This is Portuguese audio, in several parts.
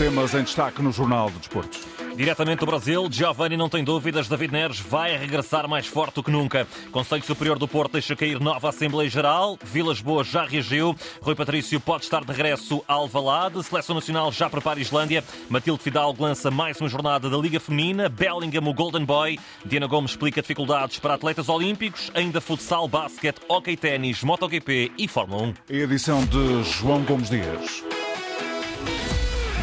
temas em destaque no Jornal do Desporto. Diretamente do Brasil, Giovanni não tem dúvidas, David Neres vai regressar mais forte do que nunca. Conselho Superior do Porto deixa cair nova Assembleia Geral, Vilas Boas já reagiu, Rui Patrício pode estar de regresso ao Alvalade, Seleção Nacional já prepara Islândia, Matilde Fidalgo lança mais uma jornada da Liga Feminina, Bellingham o Golden Boy, Diana Gomes explica dificuldades para atletas olímpicos, ainda futsal, basquete, hockey, ténis, MotoGP e Fórmula 1. Edição de João Gomes Dias.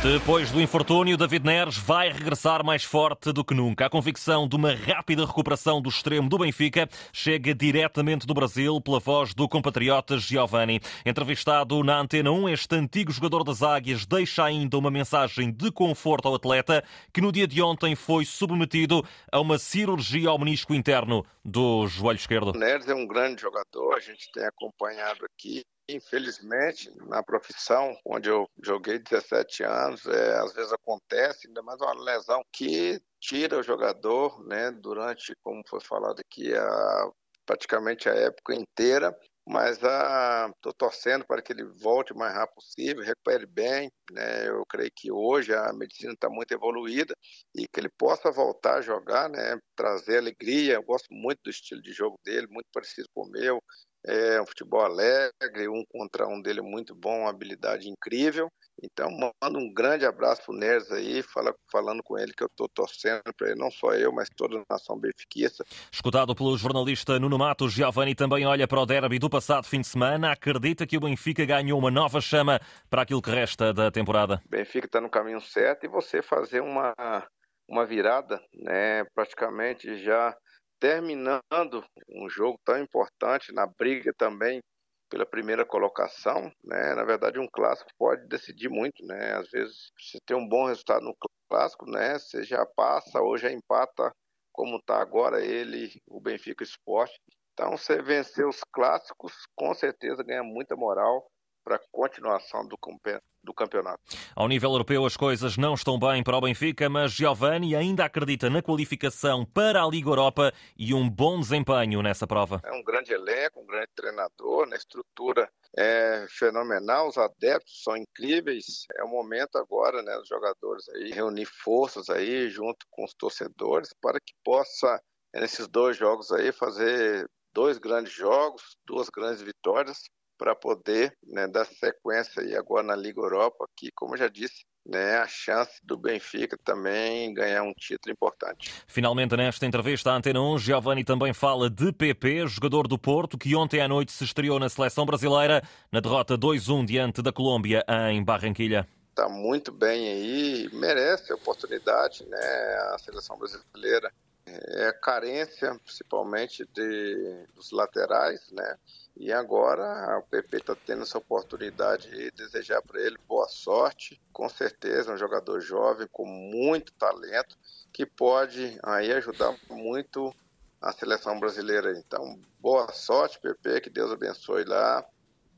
Depois do infortúnio, David Neres vai regressar mais forte do que nunca. A convicção de uma rápida recuperação do extremo do Benfica chega diretamente do Brasil pela voz do compatriota Giovanni. Entrevistado na Antena 1, este antigo jogador das Águias deixa ainda uma mensagem de conforto ao atleta que no dia de ontem foi submetido a uma cirurgia ao menisco interno do joelho esquerdo. Neres é um grande jogador, a gente tem acompanhado aqui Infelizmente, na profissão onde eu joguei 17 anos, é, às vezes acontece, ainda mais uma lesão que tira o jogador, né, durante, como foi falado aqui, a, praticamente a época inteira. Mas estou torcendo para que ele volte o mais rápido possível, recupere bem. Né? Eu creio que hoje a medicina está muito evoluída e que ele possa voltar a jogar, né? trazer alegria. Eu gosto muito do estilo de jogo dele, muito parecido com o meu é um futebol alegre, um contra um dele muito bom, uma habilidade incrível. Então, mando um grande abraço pro Neres aí, fala, falando com ele que eu estou torcendo para ele, não só eu, mas toda a nação benfiquista. Escutado pelo jornalista Nuno Matos, Giovanni também olha para o derby do passado fim de semana, acredita que o Benfica ganhou uma nova chama para aquilo que resta da temporada. O Benfica está no caminho certo e você fazer uma, uma virada, né, praticamente já terminando um jogo tão importante na briga também pela primeira colocação, né? Na verdade, um clássico pode decidir muito, né? Às vezes, se tem um bom resultado no clássico, né? Você já passa ou já empata, como está agora ele, o Benfica Esporte. Então, você vencer os clássicos, com certeza ganha muita moral para a continuação do, do campeonato. Ao nível europeu, as coisas não estão bem para o Benfica, mas Giovanni ainda acredita na qualificação para a Liga Europa e um bom desempenho nessa prova. É um grande elenco, um grande treinador, na estrutura é fenomenal, os adeptos são incríveis. É o momento agora, né, os jogadores aí reunir forças aí junto com os torcedores para que possa nesses dois jogos aí fazer dois grandes jogos, duas grandes vitórias para poder né, dar sequência aí agora na Liga Europa, que, como eu já disse, né, a chance do Benfica também ganhar um título importante. Finalmente, nesta entrevista à Antena 1, Giovanni também fala de PP, jogador do Porto, que ontem à noite se estreou na seleção brasileira na derrota 2-1 diante da Colômbia em Barranquilha. Está muito bem aí, merece a oportunidade, né? A seleção brasileira é carência, principalmente de, dos laterais, né? E agora o PP está tendo essa oportunidade de desejar para ele boa sorte. Com certeza, um jogador jovem com muito talento que pode aí ajudar muito a seleção brasileira. Então, boa sorte, PP, que Deus abençoe lá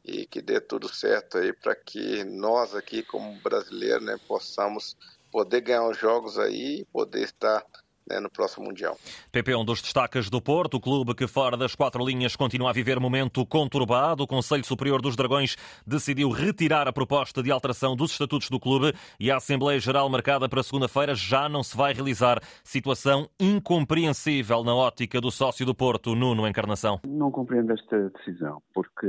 e que dê tudo certo aí para que nós aqui como brasileiros né, possamos poder ganhar os jogos aí poder estar né, no próximo Mundial. PP é um dos destaques do Porto, o clube que fora das quatro linhas continua a viver momento conturbado. O Conselho Superior dos Dragões decidiu retirar a proposta de alteração dos estatutos do clube e a Assembleia Geral marcada para segunda-feira já não se vai realizar. Situação incompreensível na ótica do sócio do Porto, Nuno Encarnação. Não compreendo esta decisão, porque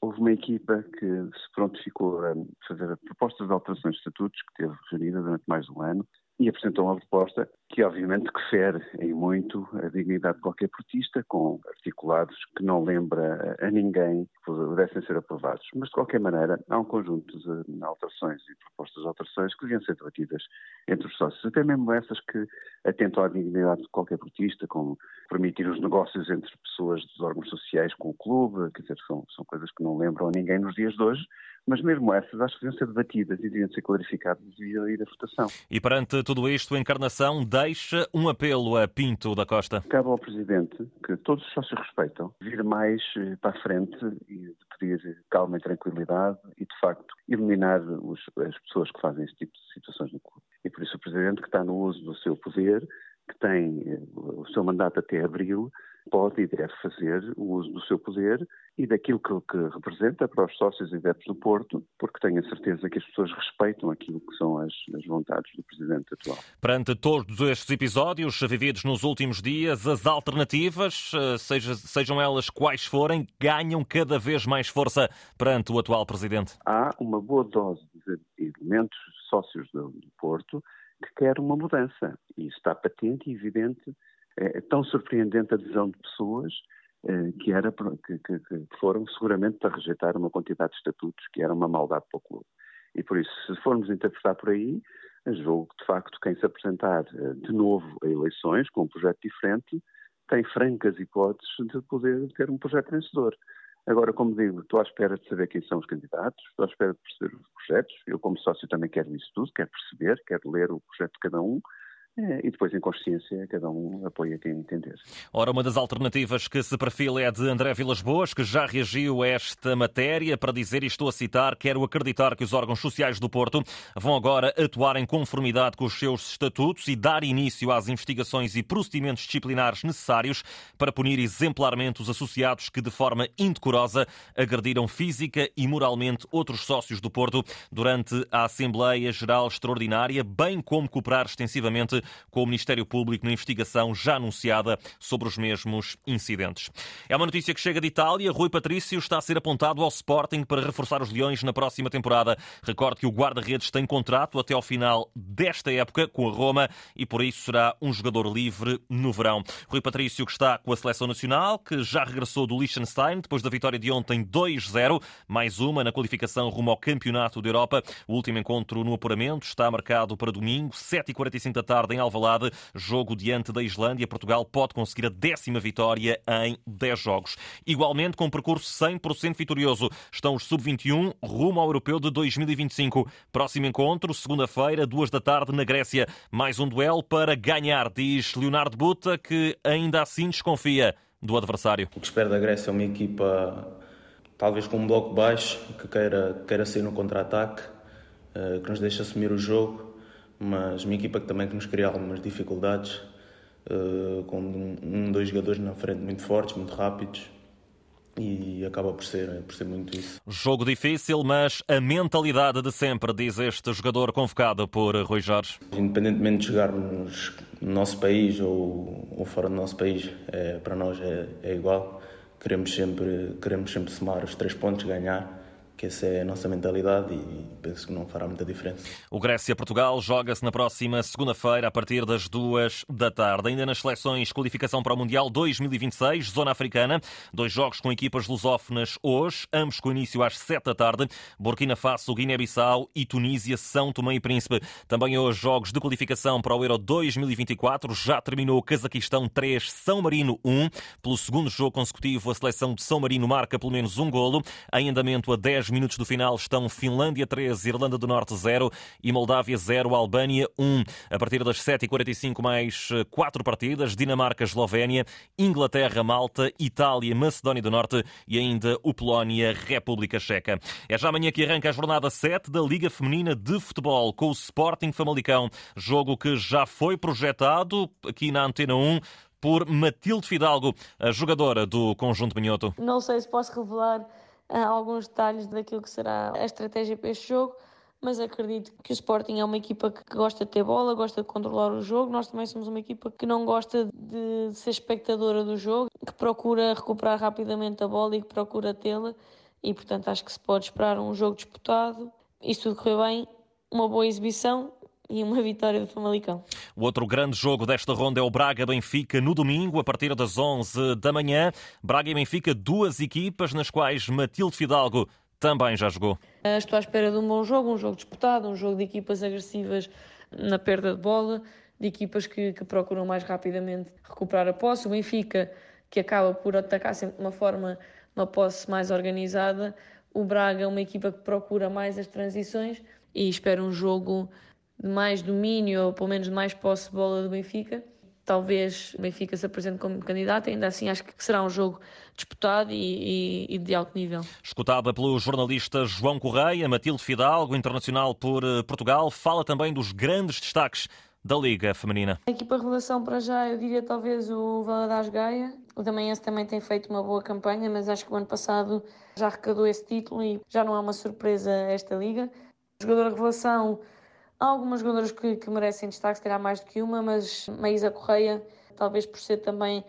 houve uma equipa que se prontificou a fazer propostas de alterações de estatutos, que teve reunida durante mais de um ano, e apresentou uma proposta que obviamente que fere em muito a dignidade de qualquer portista, com articulados que não lembra a ninguém que pudessem ser aprovados. Mas, de qualquer maneira, há um conjunto de alterações e propostas de alterações que deviam ser debatidas entre os sócios, até mesmo essas que atentam à dignidade de qualquer portista, como permitir os negócios entre pessoas dos órgãos sociais com o clube, quer dizer, são, são coisas que não lembram a ninguém nos dias de hoje, mas mesmo essas acho que deviam ser debatidas e deviam ser clarificadas e deviam ir à votação. E perante tudo isto, a Encarnação deixa um apelo a Pinto da Costa. Cabe ao Presidente, que todos os sócios respeitam, vir mais eh, para a frente e pedir calma e tranquilidade e, de facto, eliminar os, as pessoas que fazem esse tipo de situações no clube. E por isso o Presidente, que está no uso do seu poder, que tem eh, o seu mandato até abril, pode e deve fazer o uso do seu poder e daquilo que, que, representa para os sócios e adeptos do Porto, porque tenho a certeza que as pessoas respeitam aquilo que são as, as vontades do Presidente atual. Perante todos estes episódios vividos nos últimos dias, as alternativas, eh, seja, sejam elas quais forem, ganham cada vez mais força perante o atual Presidente? Há uma boa dose de elementos sócios do, do Porto que querem uma mudança. E está patente e evidente. É, é tão surpreendente a adesão de pessoas que, era, que, que, foram seguramente para rejeitar uma quantidade de estatutos que era uma maldade para o clube. E por isso, se formos interpretar por aí, julgo que de facto quem se apresentar eh, de novo a eleições com um projeto diferente tem francas hipóteses de poder ter um projeto vencedor. Agora, como digo, estou à espera de saber quem são os candidatos, estou à espera de perceber os projetos. Eu, como sócio, também quero isso tudo, quero perceber, quero ler o projeto de cada um e depois, em consciência, cada um apoia quem entender. Ora, uma das alternativas que se perfila é de André Vilas Boas, que já reagiu a esta matéria para dizer, e estou a citar, quero acreditar que os órgãos sociais do Porto vão agora atuar em conformidade com os seus estatutos e dar início às investigações e procedimentos disciplinares necessários para punir exemplarmente os associados que, de forma indecorosa, agrediram física e moralmente outros sócios do Porto durante a Assembleia Geral Extraordinária, bem como cooperar extensivamente com o Ministério Público na investigação já anunciada sobre os mesmos incidentes. É uma notícia que chega de Itália. Rui Patrício está a ser apontado ao Sporting para reforçar os Leões na próxima temporada. Recorde que o guarda-redes tem contrato até ao final desta época com a Roma e por isso será um jogador livre no verão. Rui Patrício que está com a seleção nacional, que já regressou do Liechtenstein depois da vitória de ontem 2-0, mais uma na qualificação rumo ao Campeonato da Europa. O último encontro no apuramento está marcado para domingo, 7h45 da tarde em Alvalade, jogo diante da Islândia. Portugal pode conseguir a décima vitória em 10 jogos. Igualmente, com um percurso 100% vitorioso, estão os sub-21 rumo ao Europeu de 2025. Próximo encontro, segunda-feira, duas da tarde, na Grécia. Mais um duelo para ganhar, diz Leonardo Buta, que ainda assim desconfia do adversário. O que espero da Grécia é uma equipa talvez com um bloco baixo, que queira, queira sair no contra-ataque, eh, que nos deixe assumir o jogo mas uma equipa que também que nos cria algumas dificuldades, uh, com um, dois jogadores na frente muito fortes, muito rápidos, e acaba por ser, por ser muito isso. Jogo difícil, mas a mentalidade de sempre, diz este jogador convocado por Rui Jorge. Independentemente de jogarmos no nosso país ou, ou fora do nosso país, é, para nós é, é igual. Queremos sempre, queremos sempre somar os três pontos, ganhar que essa é a nossa mentalidade e penso que não fará muita diferença. O Grécia-Portugal joga-se na próxima segunda-feira a partir das duas da tarde. Ainda nas seleções qualificação para o Mundial 2026, Zona Africana, dois jogos com equipas lusófonas hoje, ambos com início às sete da tarde. Burkina Faso, Guiné-Bissau e Tunísia, São Tomé e Príncipe. Também hoje jogos de qualificação para o Euro 2024. Já terminou Cazaquistão 3, São Marino 1. Pelo segundo jogo consecutivo, a seleção de São Marino marca pelo menos um golo. Em andamento a 10 minutos do final estão Finlândia 3, Irlanda do Norte 0 e Moldávia 0, Albânia 1. A partir das 7h45 mais 4 eh, partidas, Dinamarca, Eslovénia, Inglaterra, Malta, Itália, Macedónia do Norte e ainda o Polónia, República Checa. É já amanhã que arranca a jornada 7 da Liga Feminina de Futebol com o Sporting Famalicão. Jogo que já foi projetado aqui na Antena 1 por Matilde Fidalgo, a jogadora do Conjunto Minhoto. Não sei se posso revelar alguns detalhes daquilo que será a estratégia para este jogo, mas acredito que o Sporting é uma equipa que gosta de ter bola, gosta de controlar o jogo. Nós também somos uma equipa que não gosta de ser espectadora do jogo, que procura recuperar rapidamente a bola e que procura tê-la. E portanto acho que se pode esperar um jogo disputado. Isso tudo correu bem, uma boa exibição e uma vitória do Famalicão. O outro grande jogo desta ronda é o Braga-Benfica no domingo, a partir das 11 da manhã. Braga e Benfica, duas equipas nas quais Matilde Fidalgo também já jogou. Estou à espera de um bom jogo, um jogo disputado, um jogo de equipas agressivas na perda de bola, de equipas que, que procuram mais rapidamente recuperar a posse. O Benfica, que acaba por atacar sempre de uma forma, uma posse mais organizada. O Braga é uma equipa que procura mais as transições e espero um jogo de mais domínio ou pelo menos de mais posse de bola do Benfica. Talvez o Benfica se apresente como candidato, ainda assim acho que será um jogo disputado e, e, e de alto nível. Escutada pelo jornalista João Correia, Matilde Fidalgo, internacional por eh, Portugal, fala também dos grandes destaques da Liga Feminina. A equipa revelação para já, eu diria talvez o Valadares Gaia. O Damaense também tem feito uma boa campanha, mas acho que o ano passado já arrecadou esse título e já não é uma surpresa esta liga. Jogadora revelação, há algumas jogadoras que, que merecem destaque, se calhar mais do que uma, mas Maísa Correia, talvez por ser também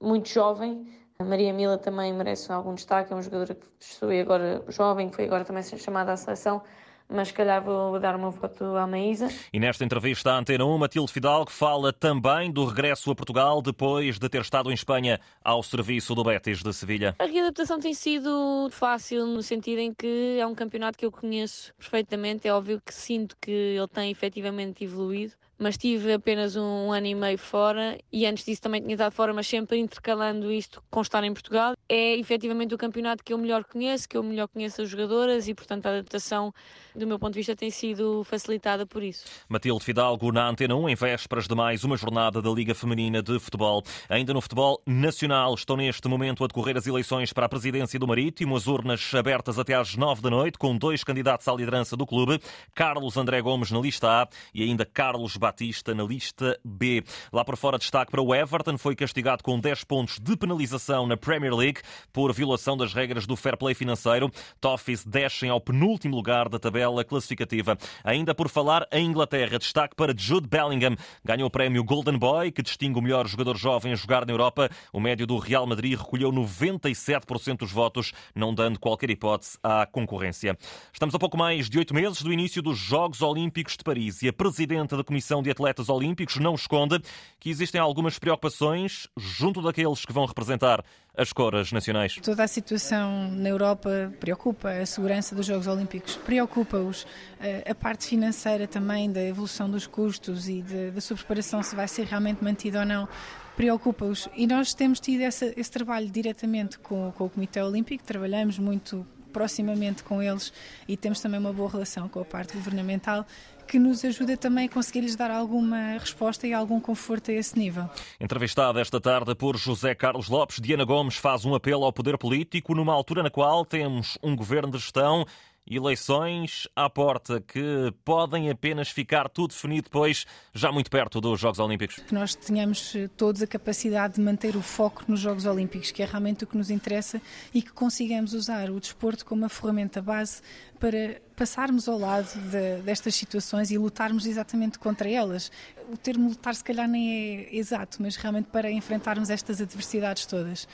muito jovem, a Maria Mila também merece algum destaque, é uma jogadora que foi agora jovem, que foi agora também chamada à seleção mas se calhar vou dar uma foto à Maísa. E nesta entrevista à Antena 1, Matilde Fidalgo fala também do regresso a Portugal depois de ter estado em Espanha ao serviço do Betis de Sevilha. A readaptação tem sido fácil no sentido em que é um campeonato que eu conheço perfeitamente. É óbvio que sinto que ele tem efetivamente evoluído mas tive apenas um ano e meio fora e antes disso também tinha estado fora, mas sempre intercalando isto com estar em Portugal. É efetivamente o campeonato que eu melhor conheço, que eu melhor conheço as jogadoras e, portanto, a adaptação, do meu ponto de vista, tem sido facilitada por isso. Matilde Fidalgo na Antena 1, em vésperas de mais uma jornada da Liga Feminina de Futebol. Ainda no futebol nacional, estão neste momento a decorrer as eleições para a presidência do Marítimo, as urnas abertas até às nove da noite, com dois candidatos à liderança do clube, Carlos André Gomes na lista A e ainda Carlos Batista Batista na lista B. Lá por fora, destaque para o Everton, foi castigado com 10 pontos de penalização na Premier League por violação das regras do fair play financeiro. Toffees descem ao penúltimo lugar da tabela classificativa. Ainda por falar em Inglaterra, destaque para Jude Bellingham. Ganhou o prémio Golden Boy, que distingue o melhor jogador jovem a jogar na Europa. O médio do Real Madrid recolheu 97% dos votos, não dando qualquer hipótese à concorrência. Estamos a pouco mais de oito meses do início dos Jogos Olímpicos de Paris e a presidenta da Comissão de Atletas Olímpicos não esconde que existem algumas preocupações junto daqueles que vão representar as cores nacionais. Toda a situação na Europa preocupa, a segurança dos Jogos Olímpicos preocupa-os, eh, a parte financeira também da evolução dos custos e da sua preparação, se vai ser realmente mantida ou não, preocupa-os. E nós temos tido essa, esse trabalho diretamente com, com o Comitê Olímpico, trabalhamos muito proximamente com eles e temos também uma boa relação com a parte governamental que nos ajuda também a conseguir-lhes dar alguma resposta e algum conforto a esse nível. Entrevistada esta tarde por José Carlos Lopes, Diana Gomes faz um apelo ao poder político numa altura na qual temos um governo de gestão eleições à porta que podem apenas ficar tudo definido depois, já muito perto dos Jogos Olímpicos. Que nós tenhamos eh, todos a capacidade de manter o foco nos Jogos Olímpicos, que é realmente o que nos interessa, e que consigamos usar o desporto como uma ferramenta base para passarmos ao lado de, destas situações e lutarmos exatamente contra elas. O termo lutar, se calhar, nem é exato, mas realmente para enfrentarmos estas adversidades todas.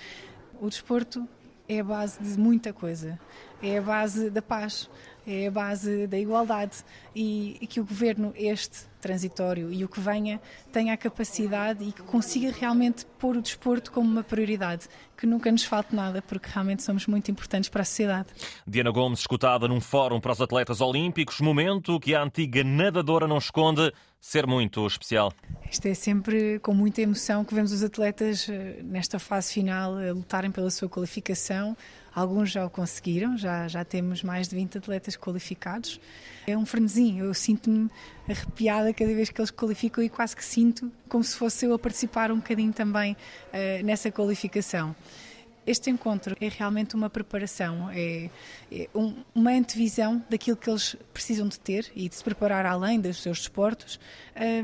O desporto é a base de muita coisa. É a base da paz, é a base da igualdade e, e, que o governo, este transitório e o que venha, tenha a capacidade e que consiga realmente pôr o desporto como uma prioridade, que nunca nos falte nada, porque realmente somos muito importantes para a sociedade. Diana Gomes, escutada num fórum para os atletas olímpicos, momento que a antiga nadadora não esconde ser muito especial. Isto é sempre com muita emoção que vemos os atletas eh, nesta fase final lutarem pela sua qualificação. Alguns já o conseguiram, já, já temos mais de 20 atletas qualificados. É um frenesim, eu sinto-me arrepiada cada vez que eles qualificam e quase que sinto como se fosse eu a participar um bocadinho também uh, nessa qualificação. Este encontro é realmente uma preparação, é, é um, uma antevisão daquilo que eles precisam de ter e de se preparar além dos seus desportos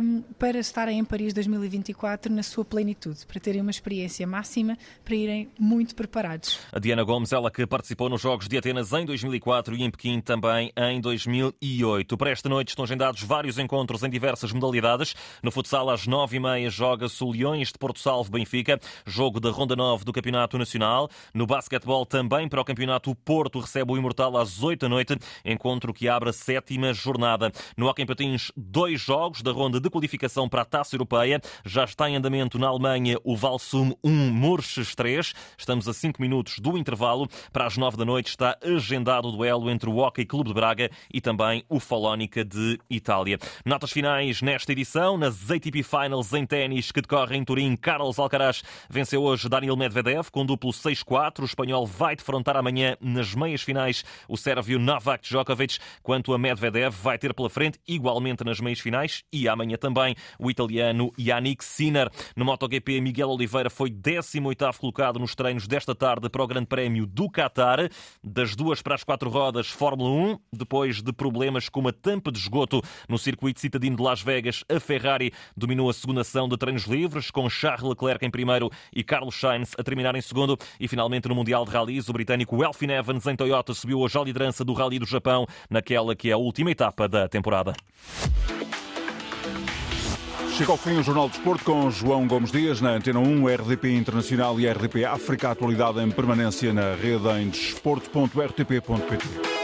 um, para estarem em Paris 2024 na sua plenitude, para terem uma experiência máxima, para irem muito preparados. A Diana Gomes, ela que participou nos Jogos de Atenas em 2004 e em Pequim também em 2008. Para esta noite estão agendados vários encontros em diversas modalidades. No futsal, às nove e meia, joga-se o Leões de Porto Salvo Benfica, jogo da Ronda 9 do Campeonato Nacional. No basquetebol, também para o campeonato, o Porto recebe o Imortal às 8 da noite, encontro que abre a sétima jornada. No Hockey Patins, dois jogos da ronda de qualificação para a Taça Europeia. Já está em andamento na Alemanha o Valsum 1, Murches 3. Estamos a 5 minutos do intervalo. Para as 9 da noite está agendado o duelo entre o Hockey Clube de Braga e também o Falónica de Itália. Notas finais nesta edição, nas ATP Finals em ténis que decorre em Turim, Carlos Alcaraz venceu hoje Daniel Medvedev com duplo 6-4. O espanhol vai defrontar amanhã nas meias finais o sérvio Novak Djokovic, quanto a Medvedev vai ter pela frente, igualmente nas meias finais, e amanhã também, o italiano Yannick Sinner. No MotoGP, Miguel Oliveira foi 18º colocado nos treinos desta tarde para o Grande Prémio do Qatar. Das duas para as quatro rodas, Fórmula 1, depois de problemas com uma tampa de esgoto no circuito citadino de Las Vegas, a Ferrari dominou a segunda ação de treinos livres, com Charles Leclerc em primeiro e Carlos Sainz a terminar em segundo. E finalmente no Mundial de Rallys, o britânico Elfin Evans em Toyota subiu hoje à liderança do Rally do Japão, naquela que é a última etapa da temporada. Chega ao fim o Jornal do Desporto com João Gomes Dias na Antena 1, RDP Internacional e RDP África. Atualidade em permanência na rede em desporto.rtp.pt.